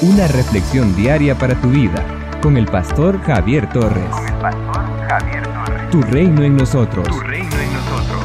Una reflexión diaria para tu vida con el pastor Javier Torres. Con el pastor Javier Torres. Tu reino en nosotros. Tu reino en nosotros.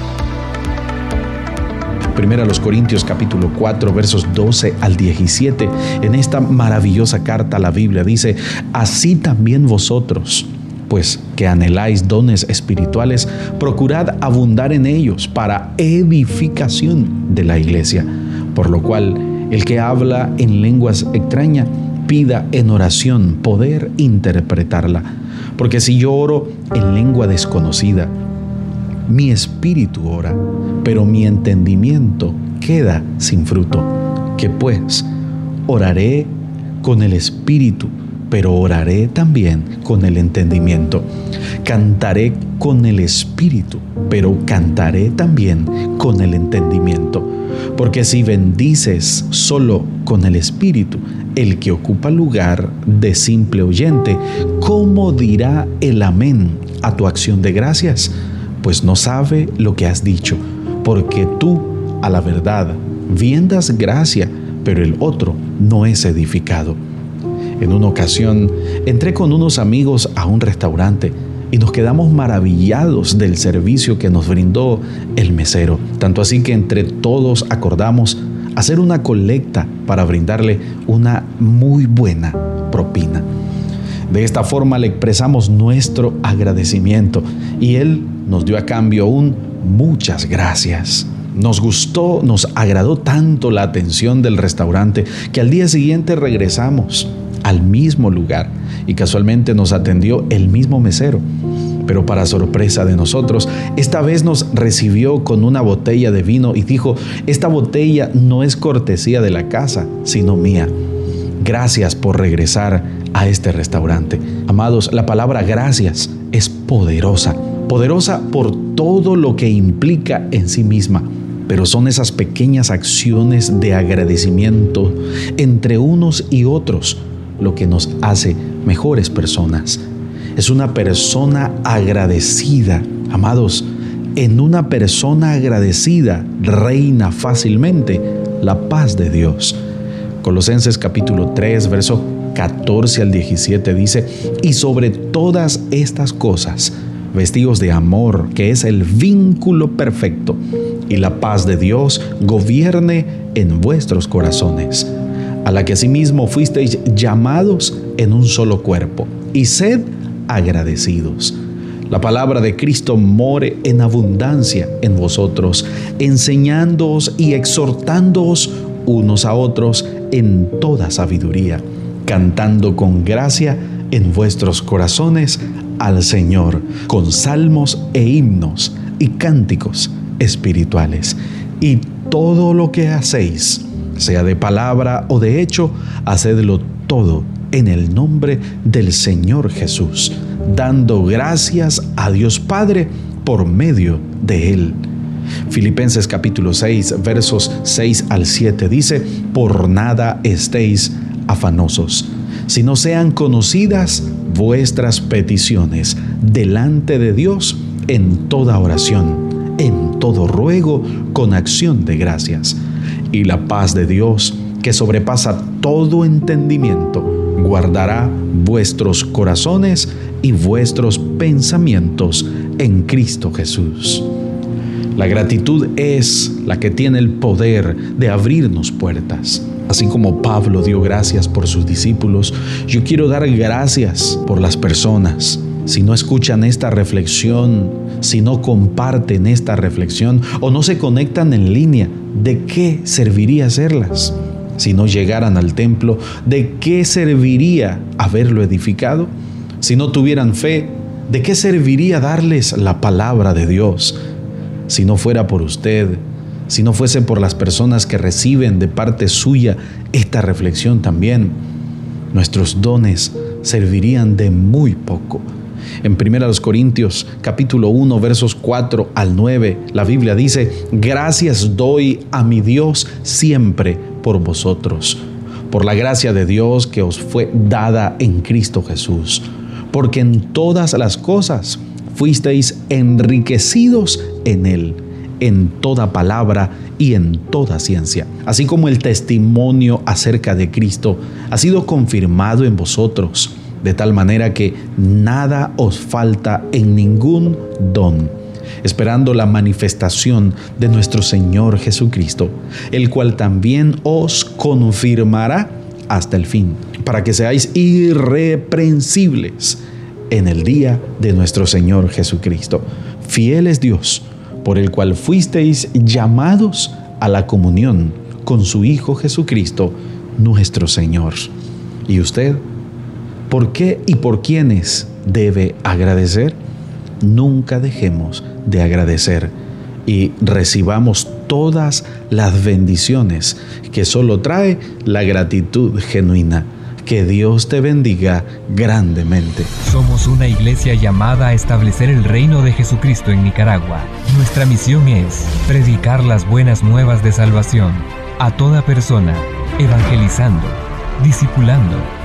Primera a los Corintios capítulo 4 versos 12 al 17. En esta maravillosa carta la Biblia dice, así también vosotros, pues que anheláis dones espirituales, procurad abundar en ellos para edificación de la iglesia. Por lo cual, el que habla en lenguas extrañas, pida en oración poder interpretarla. Porque si yo oro en lengua desconocida, mi espíritu ora, pero mi entendimiento queda sin fruto. Que pues oraré con el espíritu, pero oraré también con el entendimiento. Cantaré con el espíritu, pero cantaré también con el entendimiento. Porque si bendices solo con el espíritu, el que ocupa lugar de simple oyente, ¿cómo dirá el amén a tu acción de gracias? Pues no sabe lo que has dicho, porque tú, a la verdad, bien das gracia, pero el otro no es edificado. En una ocasión, entré con unos amigos a un restaurante y nos quedamos maravillados del servicio que nos brindó el mesero. Tanto así que entre todos acordamos hacer una colecta para brindarle una muy buena propina. De esta forma le expresamos nuestro agradecimiento y él nos dio a cambio un muchas gracias. Nos gustó, nos agradó tanto la atención del restaurante que al día siguiente regresamos al mismo lugar y casualmente nos atendió el mismo mesero. Pero para sorpresa de nosotros, esta vez nos recibió con una botella de vino y dijo, esta botella no es cortesía de la casa, sino mía. Gracias por regresar a este restaurante. Amados, la palabra gracias es poderosa, poderosa por todo lo que implica en sí misma pero son esas pequeñas acciones de agradecimiento entre unos y otros lo que nos hace mejores personas. Es una persona agradecida. Amados, en una persona agradecida reina fácilmente la paz de Dios. Colosenses capítulo 3, verso 14 al 17 dice, y sobre todas estas cosas, vestidos de amor, que es el vínculo perfecto, y la paz de Dios gobierne en vuestros corazones a la que asimismo fuisteis llamados en un solo cuerpo, y sed agradecidos. La palabra de Cristo more en abundancia en vosotros, enseñándoos y exhortándoos unos a otros en toda sabiduría, cantando con gracia en vuestros corazones al Señor, con salmos e himnos y cánticos espirituales. Y todo lo que hacéis, sea de palabra o de hecho, hacedlo todo en el nombre del Señor Jesús, dando gracias a Dios Padre por medio de Él. Filipenses capítulo 6 versos 6 al 7 dice, por nada estéis afanosos, sino sean conocidas vuestras peticiones delante de Dios en toda oración, en todo ruego, con acción de gracias y la paz de Dios, que sobrepasa todo entendimiento, guardará vuestros corazones y vuestros pensamientos en Cristo Jesús. La gratitud es la que tiene el poder de abrirnos puertas. Así como Pablo dio gracias por sus discípulos, yo quiero dar gracias por las personas. Si no escuchan esta reflexión, si no comparten esta reflexión o no se conectan en línea, ¿de qué serviría hacerlas? Si no llegaran al templo, ¿de qué serviría haberlo edificado? Si no tuvieran fe, ¿de qué serviría darles la palabra de Dios? Si no fuera por usted, si no fuese por las personas que reciben de parte suya esta reflexión también, nuestros dones servirían de muy poco. En 1 Corintios capítulo 1 versos 4 al 9, la Biblia dice, gracias doy a mi Dios siempre por vosotros, por la gracia de Dios que os fue dada en Cristo Jesús, porque en todas las cosas fuisteis enriquecidos en Él, en toda palabra y en toda ciencia, así como el testimonio acerca de Cristo ha sido confirmado en vosotros, de tal manera que nada os falta en ningún don, esperando la manifestación de nuestro Señor Jesucristo, el cual también os confirmará hasta el fin, para que seáis irreprensibles en el día de nuestro Señor Jesucristo. Fiel es Dios, por el cual fuisteis llamados a la comunión con su Hijo Jesucristo, nuestro Señor. ¿Y usted? ¿Por qué y por quiénes debe agradecer? Nunca dejemos de agradecer y recibamos todas las bendiciones que solo trae la gratitud genuina. Que Dios te bendiga grandemente. Somos una iglesia llamada a establecer el reino de Jesucristo en Nicaragua. Nuestra misión es predicar las buenas nuevas de salvación a toda persona, evangelizando, discipulando